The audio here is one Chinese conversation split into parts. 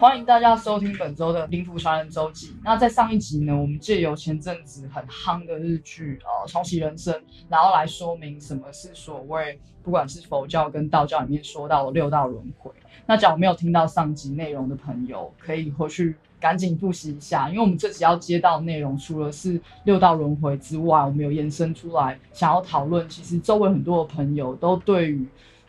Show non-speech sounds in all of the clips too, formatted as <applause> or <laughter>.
欢迎大家收听本周的《灵符传人周记》。那在上一集呢，我们借由前阵子很夯的日剧呃《重启人生》，然后来说明什么是所谓不管是佛教跟道教里面说到的六道轮回。那假如没有听到上集内容的朋友，可以回去赶紧复习一下，因为我们这集要接到内容，除了是六道轮回之外，我们有延伸出来想要讨论，其实周围很多的朋友都对于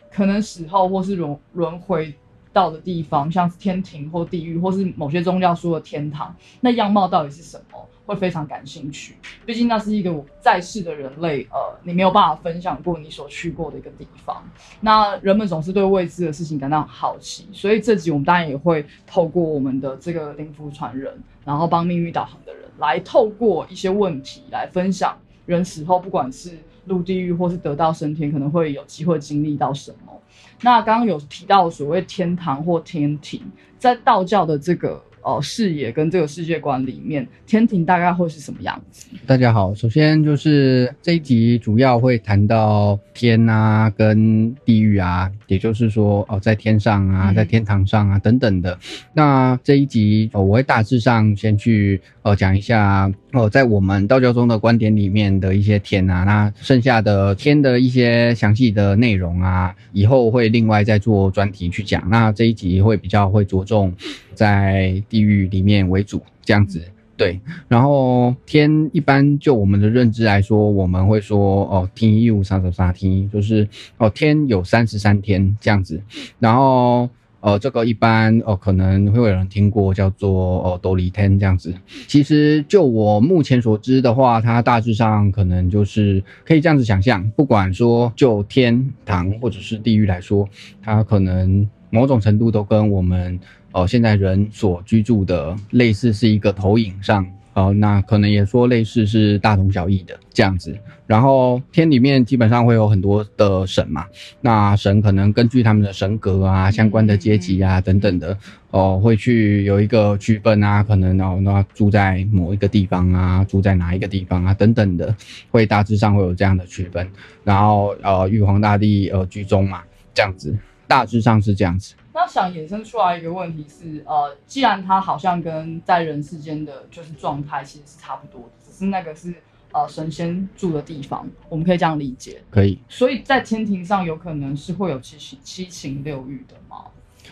可能死后或是轮轮回。到的地方，像是天庭或地狱，或是某些宗教说的天堂，那样貌到底是什么？会非常感兴趣。毕竟那是一个在世的人类，呃，你没有办法分享过你所去过的一个地方。那人们总是对未知的事情感到好奇，所以这集我们当然也会透过我们的这个灵符传人，然后帮命运导航的人，来透过一些问题来分享人死后，不管是入地狱或是得到升天，可能会有机会经历到什么。那刚刚有提到所谓天堂或天庭，在道教的这个呃视野跟这个世界观里面，天庭大概会是什么样子？大家好，首先就是这一集主要会谈到天啊跟地狱啊，也就是说哦在天上啊，在天堂上啊等等的。那这一集哦，我会大致上先去呃讲一下。哦，在我们道教中的观点里面的一些天啊，那剩下的天的一些详细的内容啊，以后会另外再做专题去讲。那这一集会比较会着重在地狱里面为主，这样子对。然后天一般就我们的认知来说，我们会说哦，天一五三十三天，就是哦天有三十三天这样子。然后。呃，这个一般哦，可能会有人听过叫做哦，多利天这样子。其实就我目前所知的话，它大致上可能就是可以这样子想象，不管说就天堂或者是地狱来说，它可能某种程度都跟我们哦现在人所居住的类似，是一个投影上。哦，那可能也说类似是大同小异的这样子。然后天里面基本上会有很多的神嘛，那神可能根据他们的神格啊、相关的阶级啊等等的，哦，会去有一个区分啊，可能哦，那住在某一个地方啊，住在哪一个地方啊等等的，会大致上会有这样的区分。然后呃，玉皇大帝呃居中嘛，这样子，大致上是这样子。那想衍生出来一个问题是，呃，既然它好像跟在人世间的就是状态其实是差不多的，只是那个是呃神仙住的地方，我们可以这样理解。可以。所以在天庭上有可能是会有七情七情六欲的吗？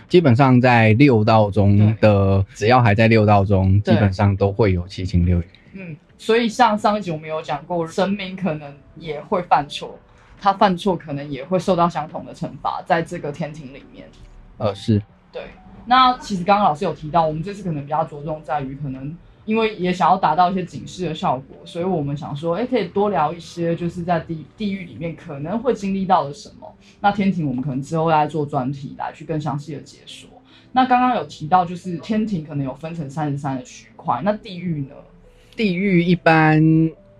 基本上在六道中的，只要还在六道中，基本上都会有七情六欲。嗯，所以像上一集我们有讲过，神明可能也会犯错，他犯错可能也会受到相同的惩罚，在这个天庭里面。呃，是对。那其实刚刚老师有提到，我们这次可能比较着重在于，可能因为也想要达到一些警示的效果，所以我们想说，哎，可以多聊一些，就是在地地狱里面可能会经历到的什么。那天庭我们可能之后来做专题来去更详细的解说。那刚刚有提到，就是天庭可能有分成三十三的区块，那地狱呢？地狱一般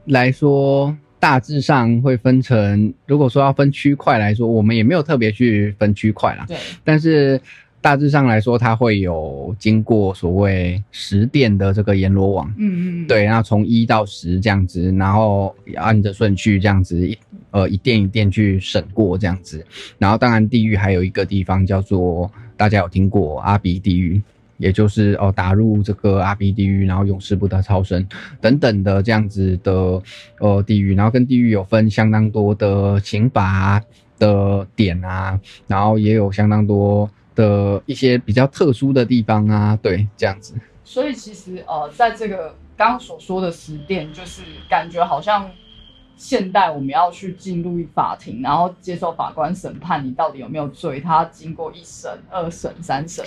来说。大致上会分成，如果说要分区块来说，我们也没有特别去分区块啦。对。但是大致上来说，它会有经过所谓十殿的这个阎罗王。嗯嗯。对，然后从一到十这样子，然后按着顺序这样子一呃一殿一殿去审过这样子。然后当然地狱还有一个地方叫做大家有听过阿鼻地狱。也就是哦，打入这个阿鼻地狱，然后永世不得超生等等的这样子的呃地狱，然后跟地狱有分相当多的刑罚的点啊，然后也有相当多的一些比较特殊的地方啊，对，这样子。所以其实呃，在这个刚刚所说的十殿，就是感觉好像现代我们要去进入法庭，然后接受法官审判你到底有没有罪，他经过一审、二审、三审。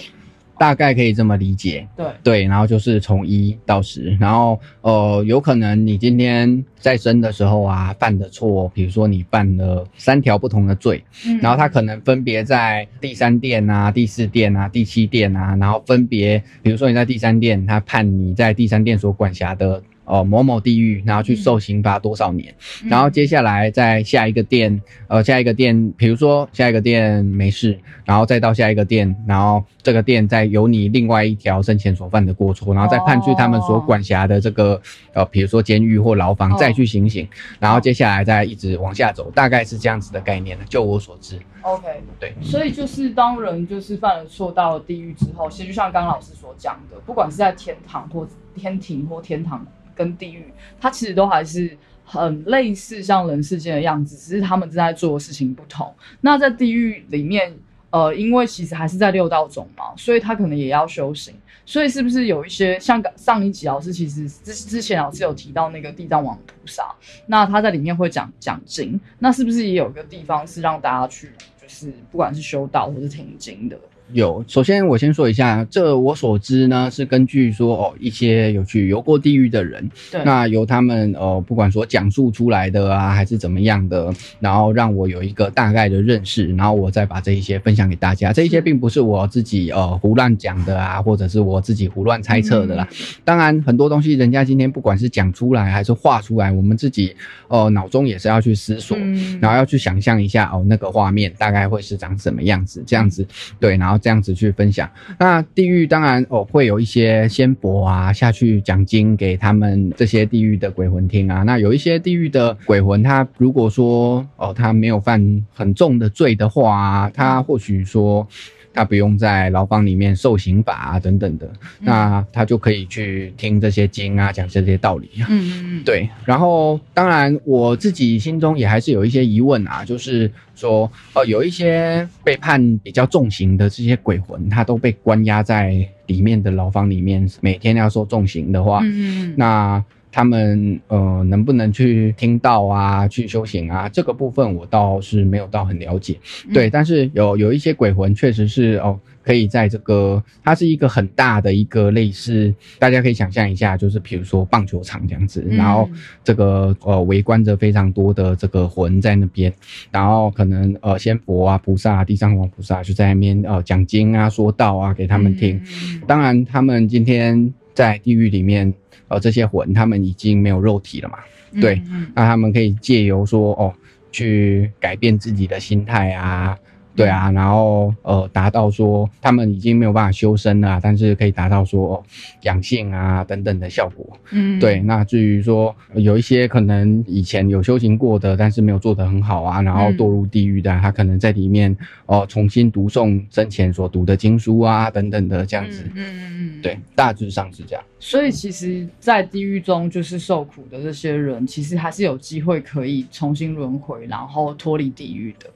大概可以这么理解，对。对，然后就是从一到十，然后呃，有可能你今天在生的时候啊犯的错，比如说你犯了三条不同的罪，然后他可能分别在第三殿啊、第四殿啊、第七殿啊，然后分别，比如说你在第三殿，他判你在第三殿所管辖的。呃某某地狱，然后去受刑罚多少年，然后接下来在下一个店，呃下一个店，比如说下一个店没事，然后再到下一个店，然后这个店再有你另外一条生前所犯的过错，然后再判去他们所管辖的这个呃比如说监狱或牢房，哦。再去行刑，然后接下来再一直往下走，大概是这样子的概念的，就我所知，OK，对。所以就是当人就是犯了错到了地狱之后，其实就像刚刚老师所讲的，不管是在天堂或天庭或天堂跟地狱，它其实都还是很类似像人世间的样子，只是他们正在做的事情不同。那在地狱里面，呃，因为其实还是在六道中嘛，所以他可能也要修行。所以是不是有一些像上一集老师其实之之前老师有提到那个地藏王菩萨，那他在里面会讲讲经，那是不是也有一个地方是让大家去，就是不管是修道或是听经的？有，首先我先说一下，这我所知呢是根据说哦一些有去游过地狱的人，对，那由他们呃不管说讲述出来的啊还是怎么样的，然后让我有一个大概的认识，然后我再把这一些分享给大家。这一些并不是我自己呃胡乱讲的啊，或者是我自己胡乱猜测的啦。当然很多东西人家今天不管是讲出来还是画出来，我们自己呃脑中也是要去思索。嗯然后要去想象一下哦，那个画面大概会是长什么样子，这样子对，然后这样子去分享。那地狱当然哦，会有一些仙伯啊下去讲经给他们这些地狱的鬼魂听啊。那有一些地狱的鬼魂，他如果说哦他没有犯很重的罪的话，他或许说。他不用在牢房里面受刑罚啊，等等的，那他就可以去听这些经啊，讲这些道理啊。嗯嗯嗯，对，然后当然我自己心中也还是有一些疑问啊，就是说，呃，有一些被判比较重刑的这些鬼魂，他都被关押在里面的牢房里面，每天要受重刑的话，嗯嗯嗯，那他们呃能不能去听到啊，去修行啊？这个部分我倒是没有到很了解。嗯对，但是有有一些鬼魂确实是哦，可以在这个它是一个很大的一个类似，大家可以想象一下，就是比如说棒球场这样子，嗯然后这个呃围观着非常多的这个魂在那边，然后可能呃仙佛啊、菩萨、地藏王菩萨就在那边呃讲经啊、说道啊给他们听。当然，他们今天在地狱里面，呃，这些魂他们已经没有肉体了嘛，嗯对嗯。嗯那他们可以借由说哦，去改变自己的心态啊，对啊，然后呃，达到说他们已经没有办法修身了啊，但是可以达到说哦养性啊等等的效果。嗯，对，那至于说呃有一些可能以前有修行过的，但是没有做得很好啊，然后嗯堕入地狱的啊，他可能在里面哦重新读诵生前所读的经书啊等等的这样子。嗯嗯嗯嗯，对，大致上是这样。所以其实，在地狱中就是受苦的这些人，其实还是有机会可以重新轮回，然后脱离地狱的。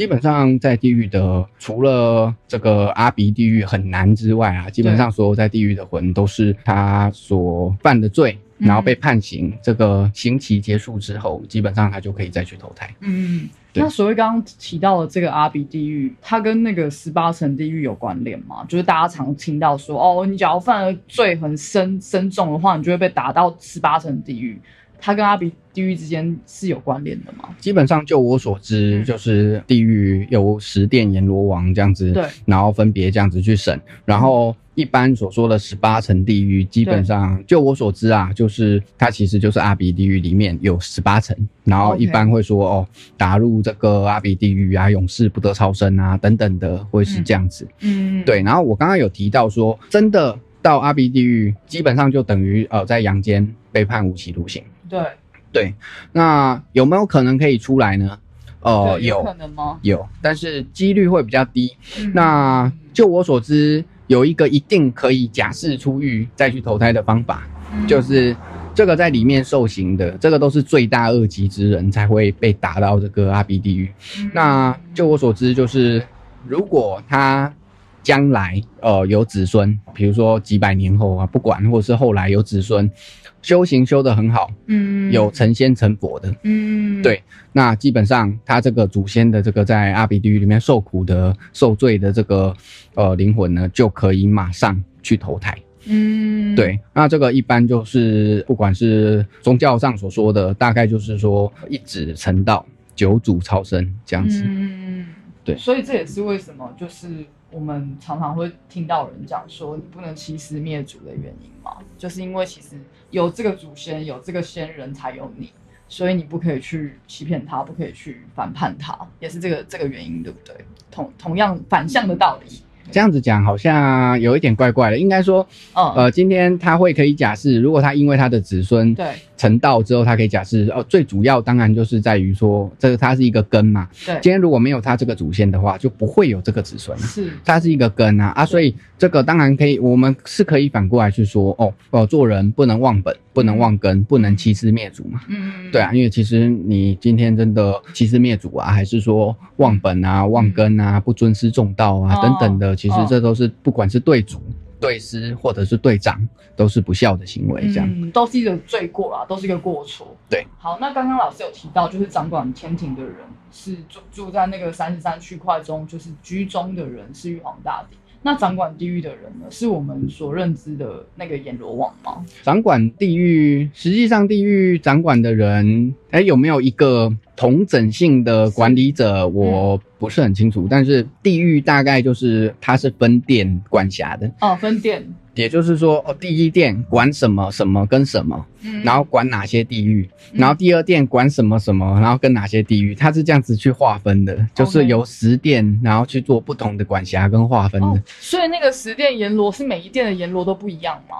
基本上在地狱的，除了这个阿鼻地狱很难之外啊，基本上所有在地狱的魂都是他所犯的罪，嗯然后被判刑，这个刑期结束之后，基本上他就可以再去投胎。嗯，那所谓刚刚提到的这个阿鼻地狱，它跟那个十八层地狱有关联吗？就是大家常听到说，哦，你只要犯了罪很深深重的话，你就会被打到十八层地狱。它跟阿比地狱之间是有关联的吗？基本上就我所知，嗯就是地狱有十殿阎罗王这样子，对，然后分别这样子去审，然后一般所说的十八层地狱，基本上就我所知啊，就是它其实就是阿鼻地狱里面有十八层，然后 OK 一般会说哦，打入这个阿鼻地狱啊，永世不得超生啊等等的，会是这样子。嗯，对，然后我刚刚有提到说，真的到阿鼻地狱，基本上就等于呃在阳间被判无期徒刑。对，对，那有没有可能可以出来呢？呃，有有可能吗？有，但是几率会比较低。嗯那就我所知，有一个一定可以假释出狱再去投胎的方法，嗯就是这个在里面受刑的，这个都是罪大恶极之人才会被打到这个阿鼻地狱。嗯那就我所知，就是如果他将来呃有子孙，比如说几百年后啊，不管，或者是后来有子孙，修行修得很好，嗯有成仙成佛的，嗯对那基本上他这个祖先的这个在阿鼻地狱里面受苦的、受罪的这个呃灵魂呢，就可以马上去投胎。嗯对，那这个一般就是不管是宗教上所说的，大概就是说一指成道、九祖超生这样子。嗯，对所以这也是为什么就是我们常常会听到人讲说，你不能欺师灭祖的原因嘛，就是因为其实有这个祖先，有这个先人，才有你，所以你不可以去欺骗他，不可以去反叛他，也是这个这个原因，对不对？同同样反向的道理。这样子讲好像有一点怪怪的。应该说，嗯，呃，今天他会可以假释，如果他因为他的子孙对成道之后，他可以假释。哦，最主要当然就是在于说，这个它是一个根嘛。对，今天如果没有他这个祖先的话，就不会有这个子孙了。是它是一个根啊啊，所以这个当然可以，我们是可以反过来去说，哦哦，做人不能忘本，不能忘根，不能欺师灭祖嘛。嗯嗯，对啊，因为其实你今天真的欺师灭祖啊，还是说忘本啊、忘根啊、不尊师重道啊、哦等等的，其实哦这都是不管是对祖、对师或者是对长，都是不孝的行为。这样，嗯，都是一个罪过啦，都是一个过错。对，好，那刚刚老师有提到，就是掌管天庭的人是住住在那个三十三区块中，就是居中的人是玉皇大帝。那掌管地狱的人呢，是我们所认知的那个阎罗王吗？掌管地狱，实际上地狱掌管的人，哎，有没有一个同整性的管理者？我不是很清楚，但是地狱大概就是它是分店管辖的。哦，分店。也就是说，哦，第一殿管什么什么跟什么，嗯然后管哪些地域，嗯然后第二殿管什么什么，然后跟哪些地域，它是这样子去划分的，就是由十殿然后去做不同的管辖跟划分哦的，，所以那个十殿阎罗是每一殿的阎罗都不一样吗？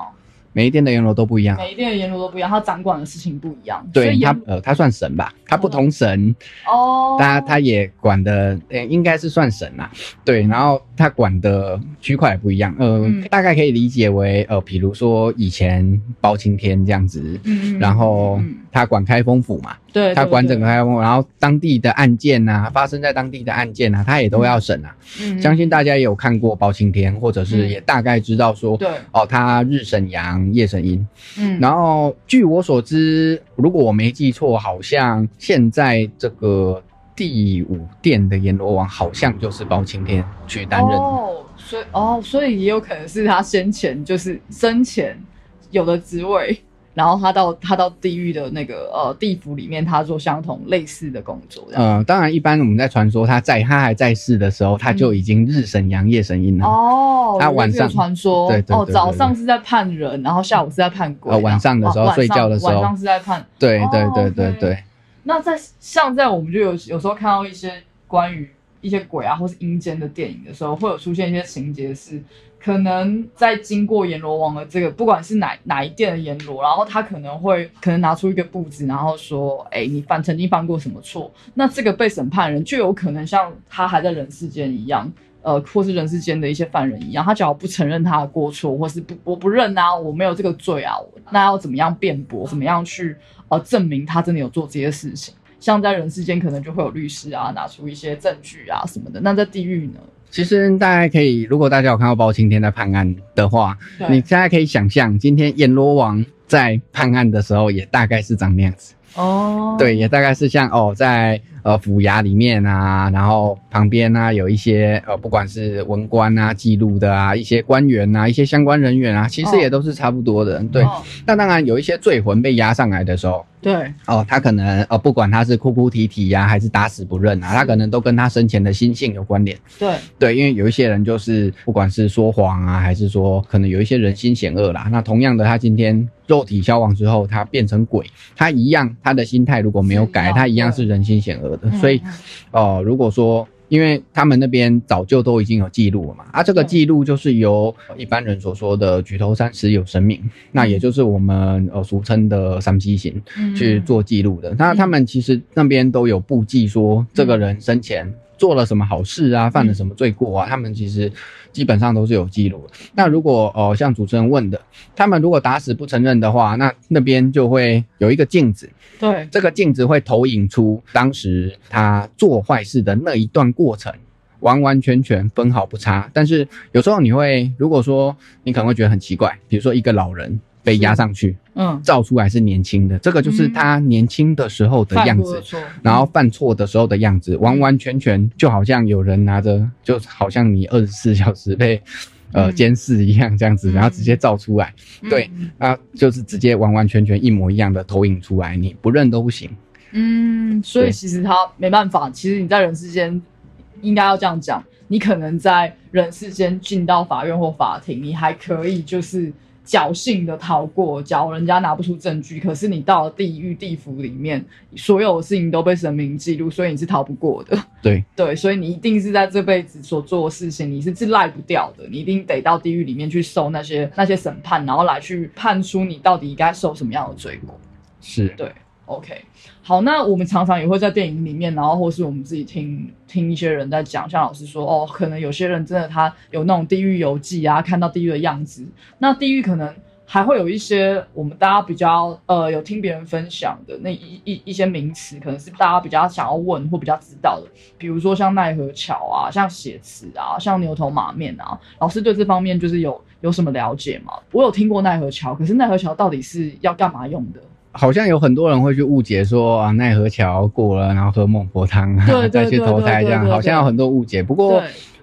每一殿的阎罗都不一样。每一殿的阎罗都不一样，他掌管的事情不一样。所对以阎它呃，他算神吧，它不同神，哦，他他也管的，呃，应该是算神啦。对，然后他管的区块也不一样，呃，嗯大概可以理解为，呃，比如说以前包青天这样子，嗯，嗯然后嗯他管开封府嘛，对，他管整个然后当地的案件呐、发生在当地的案件呐、他也都要审啊。嗯相信大家也有看过包青天，或者是嗯也大概知道说，对，哦，他日审阳，夜审阴。嗯，然后据我所知，如果我没记错，好像现在这个第五殿的阎罗王好像就是包青天去担任。哦，所以哦，所以也有可能是他先前就是生前有的职位，然后他到他到地狱的那个呃地府里面，他做相同类似的工作。呃，当然，一般我们在传说他在他还在世的时候，他就已经日神阳，夜神阴了。哦，他晚上传说，哦，早上是在判人，然后下午是在判鬼，呃晚上的时候哦睡觉的时候晚上是在判。哦对对对对对。那在像在我们就有有时候看到一些关于一些鬼啊或是阴间的电影的时候，会有出现一些情节是，可能在经过阎罗王的这个，不管是哪哪一殿的阎罗，然后他可能会可能拿出一个簿子，然后说，哎，你犯曾经犯过什么错？那这个被审判人就有可能像他还在人世间一样。呃，或是人世间的一些犯人一样，他只要不承认他的过错，或是不我不认啊，我没有这个罪啊，那要怎么样辩驳？怎么样去呃证明他真的有做这些事情？像在人世间可能就会有律师啊，拿出一些证据啊什么的。那在地狱呢？其实大家可以，如果大家有看到包青天在判案的话，你现在可以想象，今天阎罗王在判案的时候，也大概是长那样子。哦，对，也大概是像哦，在呃府衙里面啊，然后旁边啊有一些呃，不管是文官啊、记录的啊，一些官员啊，一些相关人员啊，其实哦也都是差不多的。对，哦那当然有一些罪魂被押上来的时候，对，哦，他可能呃，不管他是哭哭啼啼呀，还是打死不认啊，他可能都跟他生前的心性有关联。对，对，因为有一些人就是不管是说谎啊，还是说可能有一些人心险恶啦。那同样的，他今天肉体消亡之后，他变成鬼，他一样，他的心态如果没有改，他一样是人心险恶所以嗯。哦、如果说因为他们那边早就都已经有记录了嘛，啊，这个记录就是由一般人所说的举头三尺有神明，那也就是我们呃俗称的三七行嗯。去做记录的。那他们其实那边都有布记说这个人生前做了什么好事啊，犯了什么罪过啊，他们其实基本上都是有记录的。那如果哦、呃像主持人问的，他们如果打死不承认的话，那那边就会有一个镜子，对，这个镜子会投影出当时他做坏事的那一段过程，完完全全分毫不差。但是有时候你会，如果说你可能会觉得很奇怪，比如说一个老人被压上去，嗯，照出来是年轻的，这个就是他年轻的时候的样子然后犯错的时候的样子，完完全全就好像有人拿着，就好像你二十四小时被呃嗯。监视一样这样子，嗯。然后直接照出来。对嗯啊，就是直接完完全全一模一样的投影出来，你不认都不行。嗯，所以其实他没办法，其实你在人世间应该要这样讲，你可能在人世间进到法院或法庭，你还可以就是侥幸的逃过，假如人家拿不出证据，可是你到了地狱地府里面，所有的事情都被神明记录，所以你是逃不过的。对 <laughs> 对，所以你一定是在这辈子所做的事情，你是是赖不掉的，你一定得到地狱里面去受那些那些审判，然后来去判出你到底该受什么样的罪过。是，对，OK，好，那我们常常也会在电影里面，然后或是我们自己听听一些人在讲，像老师说，哦，可能有些人真的他有那种地狱游记啊，看到地狱的样子，那地狱可能还会有一些我们大家比较呃有听别人分享的那一一一些名词，可能是大家比较想要问或比较知道的，比如说像奈何桥啊，像血池啊，像牛头马面啊，老师对这方面就是有有什么了解吗？我有听过奈何桥，可是奈何桥到底是要干嘛用的？好像有很多人会去误解说啊，奈何桥过了，然后喝孟婆汤，<laughs> 再去投胎这样，好像有很多误解。不过，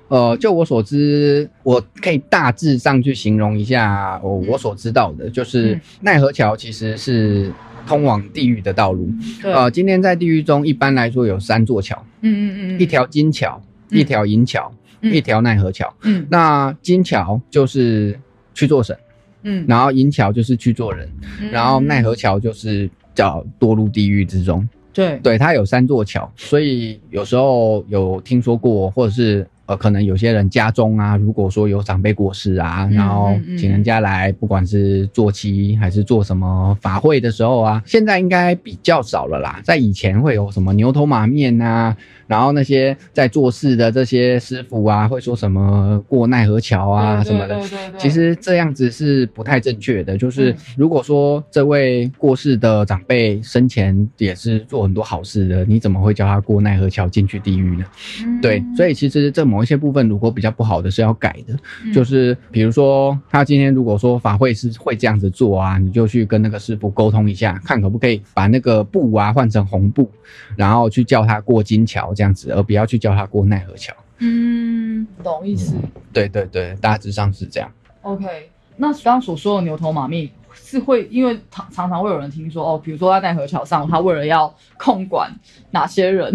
呃，就我所知，我可以大致上去形容一下我我所知道的，就是嗯。奈何桥其实是通往地狱的道路。对，呃，今天在地狱中一般来说有三座桥，嗯嗯嗯，一条金桥，嗯。一条银桥，嗯。一条奈何桥。嗯。那金桥就是去做神，嗯，然后银桥就是去做人，嗯。然后奈何桥就是叫堕入地狱之中。对。对，它有三座桥，所以有时候有听说过，或者是呃，可能有些人家中啊，如果说有长辈过世啊，嗯然后请人家来，不管是做七还是做什么法会的时候啊，现在应该比较少了啦。在以前会有什么牛头马面啊，然后那些在做事的这些师傅啊，会说什么过奈何桥啊什么的。其实这样子是不太正确的，就是嗯如果说这位过世的长辈生前也是做很多好事的，你怎么会叫他过奈何桥进去地狱呢？嗯对，所以其实这某一些部分如果比较不好的是要改的，嗯就是比如说他今天如果说法会是会这样子做啊，你就去跟那个师傅沟通一下，看可不可以把那个布啊换成红布，然后去叫他过金桥这样子，而不要去叫他过奈何桥。嗯，懂意思。对对对，大致上是这样。OK，那刚刚所说的牛头马面是会，因为常常常会有人听说哦，比如说在奈何桥上，他为了要控管哪些人，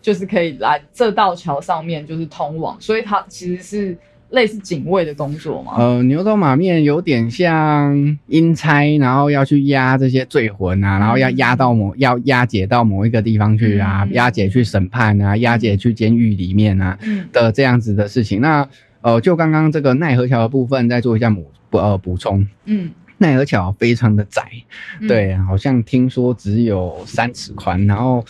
就是可以来这道桥上面就是通往，所以它其实是类似警卫的工作嘛。呃，牛头马面有点像阴差，然后要去押这些罪魂啊，然后要押到某要押解到某一个地方去啊，嗯押解去审判啊，押解去监狱里面啊嗯的这样子的事情。那呃，就刚刚这个奈何桥的部分，再做一下补补呃补充。嗯，奈何桥非常的窄，嗯，对，好像听说只有三尺宽，然后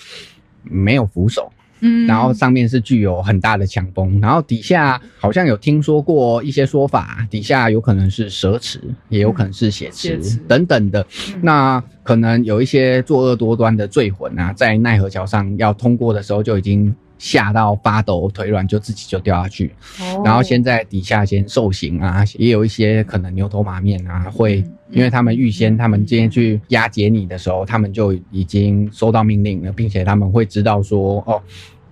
没有扶手。嗯，然后上面是具有很大的强风，然后底下好像有听说过一些说法，底下有可能是蛇池，也有可能是血池、等等的。嗯。那可能有一些作恶多端的罪魂啊，在奈何桥上要通过的时候就已经吓到发抖、腿软，就自己就掉下去。哦然后先在底下先受刑啊，也有一些可能牛头马面啊，会嗯因为他们预先他们今天去押解你的时候，他们就已经收到命令了，并且他们会知道说哦，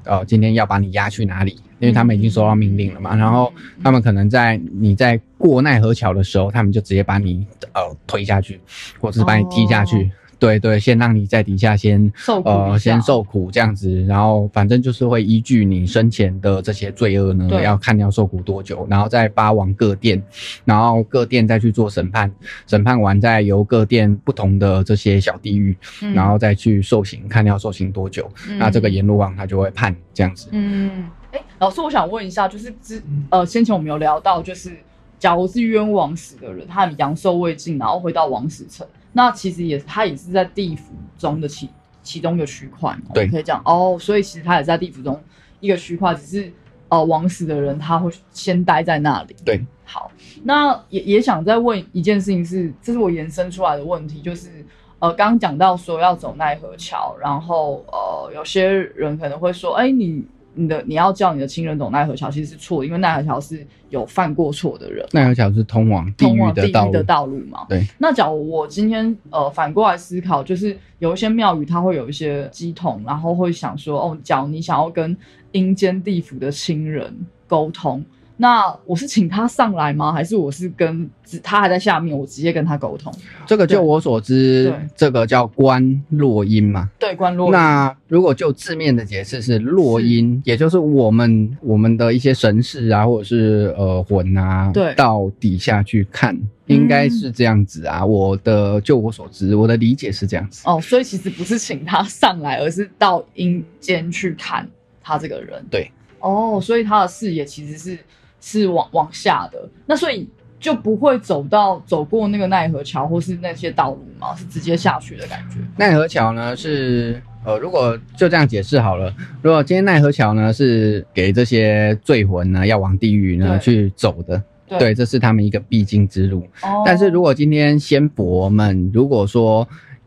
呃，今天要把你押去哪里，因为他们已经收到命令了嘛。然后他们可能在你在过奈何桥的时候，他们就直接把你呃推下去，或者是把你踢下去。哦对对，先让你在底下先受苦呃，先受苦这样子，然后反正就是会依据你生前的这些罪恶呢，对。要看你要受苦多久，然后再发往各殿，然后各殿再去做审判，审判完再由各殿不同的这些小地狱，嗯。然后再去受刑，看你要受刑多久，那这个阎罗王他就会判这样子。嗯，哎，老师，我想问一下，就是之呃，先前我们有聊到，就是假如是冤枉死的人，他阳寿未尽，然后回到枉死城，那其实也它也是在地府中的其其中一个区块嘛，对可以讲哦，所以其实它也在地府中一个区块，只是呃枉死的人他会先待在那里。对，好，那也也想再问一件事情是，这是我延伸出来的问题，就是呃，刚刚讲到说要走奈何桥，然后呃，有些人可能会说，哎，你你的你要叫你的亲人走奈何桥，其实是错，因为奈何桥是有犯过错的人。奈何桥是通往地狱的道路，的道路嘛。对。那假如我今天呃反过来思考，就是有一些庙宇它会有一些鸡桶，然后会想说，哦，假如你想要跟阴间地府的亲人沟通，那我是请他上来吗？还是我是跟只他还在下面，我直接跟他沟通？这个就我所知，这个叫观落阴嘛。对，观落那如果就字面的解释是落阴，也就是我们我们的一些神识啊，或者是呃魂啊，对到底下去看，应该是这样子啊。我的就我所知，我的理解是这样子。哦，所以其实不是请他上来，而是到阴间去看他这个人。对，哦，所以他的视野其实是是往往下的，那所以就不会走到走过那个奈何桥或是那些道路嘛，是直接下去的感觉。奈何桥呢是呃，如果就这样解释好了，如果今天奈何桥呢是给这些罪魂呢要往地狱呢去走的，对对，这是他们一个必经之路。哦，但是如果今天仙佛们如果说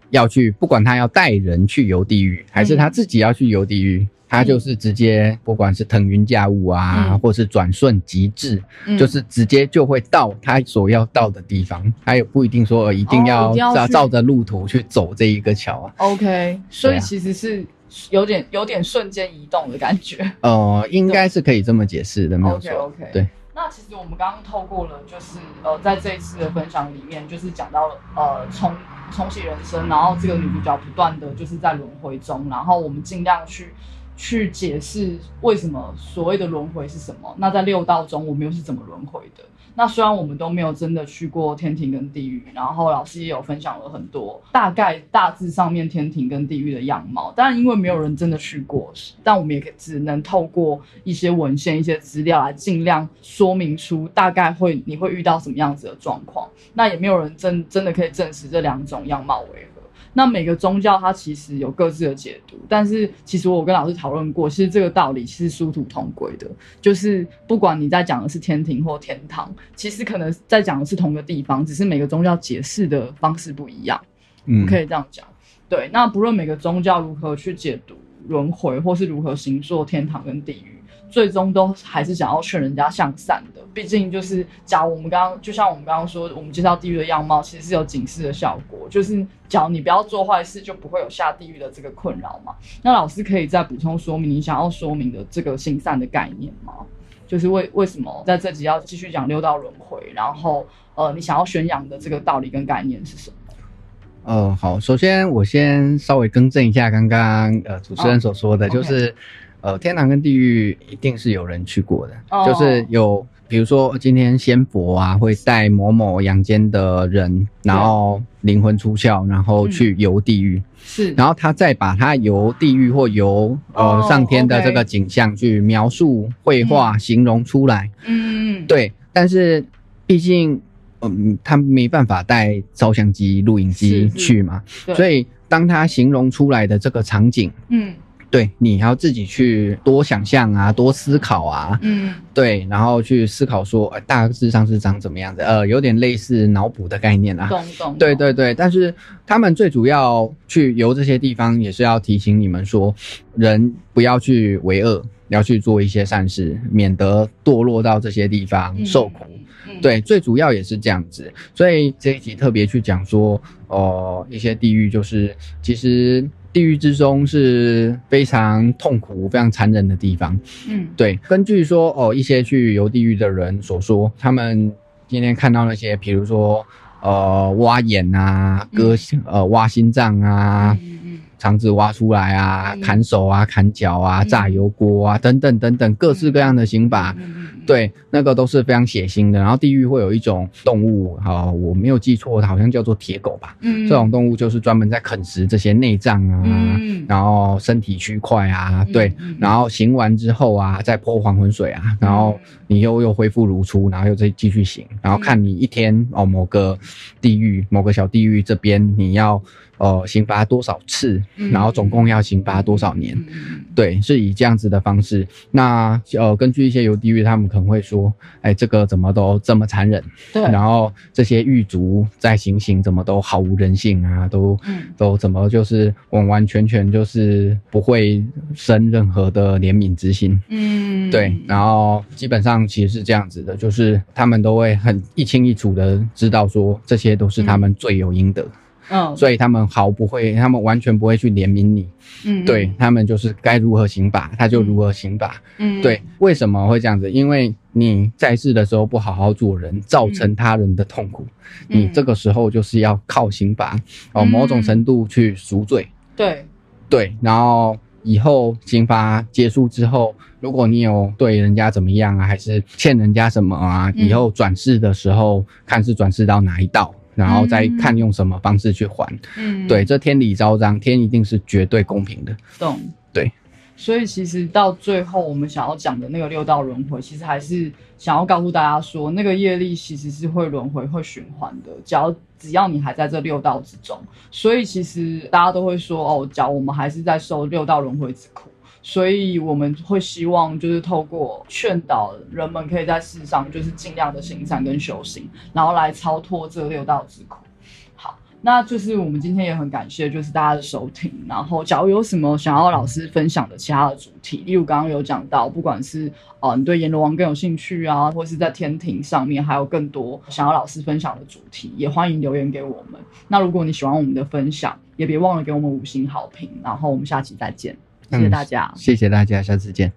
要去，不管他要带人去游地狱，还是他自己要去游地狱，他就是直接不管是腾云驾雾啊，嗯或是转瞬即至，嗯就是直接就会到他所要到的地方，他也不一定说呃一定哦要要照照着路途去走这一个桥啊。OK，所以其实是有点有点瞬间移动的感觉。呃，应该是可以这么解释的，没有错。OK，对。那其实我们刚刚透过了，就是呃，在这一次的分享里面，就是讲到了呃重重启人生，然后这个女主角不断的就是在轮回中，然后我们尽量去去解释为什么所谓的轮回是什么。那在六道中，我们又是怎么轮回的？那虽然我们都没有真的去过天庭跟地狱，然后老师也有分享了很多大概大致上面天庭跟地狱的样貌，当然因为没有人真的去过，但我们也可以只能透过一些文献、一些资料来尽量说明出大概会你会遇到什么样子的状况。那也没有人真真的可以证实这两种样貌为。那每个宗教它其实有各自的解读，但是其实我跟老师讨论过，其实这个道理其实殊途同归的，就是不管你在讲的是天庭或天堂，其实可能在讲的是同一个地方，只是每个宗教解释的方式不一样，嗯，可以这样讲。对，那不论每个宗教如何去解读轮回，或是如何形塑天堂跟地狱，最终都还是想要劝人家向善的。毕竟就是，假如我们刚刚就像我们刚刚说，我们介绍地狱的样貌，其实是有警示的效果，就是假如你不要做坏事，就不会有下地狱的这个困扰嘛。那老师可以再补充说明你想要说明的这个行善的概念吗？就是为为什么在这集要继续讲六道轮回，然后呃，你想要宣扬的这个道理跟概念是什么？呃，好，首先我先稍微更正一下刚刚呃主持人所说的，哦就是呃天堂跟地狱一定是有人去过的，哦。就是有比如说今天仙佛啊会带某某阳间的人，然后灵魂出窍，然后嗯。去游地狱，是，然后他再把他游地狱或游呃哦上天的这个景象去描述、绘画、形容出来，嗯，对，但是毕竟。嗯，他没办法带照相机、录影机去嘛，对。所以当他形容出来的这个场景，嗯对你还要自己去多想象啊，多思考啊，嗯。对，然后去思考说，呃，大致上是长怎么样子，呃，有点类似脑补的概念啊。懂懂，懂，对对对，但是他们最主要去游这些地方，也是要提醒你们说，人不要去为恶，要去做一些善事，免得堕落到这些地方嗯。受苦。，嗯对，最主要也是这样子，所以这一集特别去讲说，哦、一些地狱就是其实地狱之中是非常痛苦、非常残忍的地方。嗯对，根据说哦，一些去游地狱的人所说，他们今天看到那些，比如说呃挖眼啊、割心呃挖心脏啊。肠子挖出来啊，嗯。砍手啊，砍脚啊，嗯。炸油锅啊，等等等等，各式各样的刑罚。嗯嗯，对，那个都是非常血腥的。然后地狱会有一种动物，啊、我没有记错，好像叫做铁狗吧。嗯，这种动物就是专门在啃食这些内脏啊，嗯。然后身体区块啊，嗯对，嗯。然后行完之后啊，再泼黄浑水啊，然后你又又恢复如初，然后又再继续行，然后看你一天哦某个地狱某个小地狱这边你要呃刑罚多少次，嗯然后总共要刑罚多少年。对，是以这样子的方式。那呃，根据一些游地狱，他们可能会说，哎，这个怎么都这么残忍？对，然后这些狱卒在行刑怎么都毫无人性啊，都、嗯都怎么就是完完全全就是不会生任何的怜悯之心。嗯，对，然后基本上其实是这样子的，就是他们都会很一清一楚的知道说，这些都是他们罪有应得。嗯，所以他们毫不会，他们完全不会去怜悯你，嗯，对他们就是该如何刑罚他就如何刑罚。嗯，对，为什么会这样子？因为你在世的时候不好好做人，造成他人的痛苦，嗯。你这个时候就是要靠刑罚哦，嗯。某种程度去赎罪。对，对，然后以后刑罚结束之后，如果你有对人家怎么样啊，还是欠人家什么啊，嗯。以后转世的时候看是转世到哪一道，然后再嗯看用什么方式去还。嗯，对，这天理昭彰，天一定是绝对公平的。懂。对，所以其实到最后，我们想要讲的那个六道轮回，其实还是想要告诉大家说，那个业力其实是会轮回、会循环的。只要只要你还在这六道之中，所以其实大家都会说，哦，假如我们还是在受六道轮回之苦。所以我们会希望，就是透过劝导人们可以在世上，就是尽量的行善跟修行，然后来超脱这六道之苦。好，那就是我们今天也很感谢，就是大家的收听。然后，假如有什么想要老师分享的其他的主题，例如刚刚有讲到，不管是呃你对阎罗王更有兴趣啊，或是在天庭上面还有更多想要老师分享的主题，也欢迎留言给我们。那如果你喜欢我们的分享，也别忘了给我们五星好评。然后我们下期再见，谢谢大家。谢谢大家，下次见。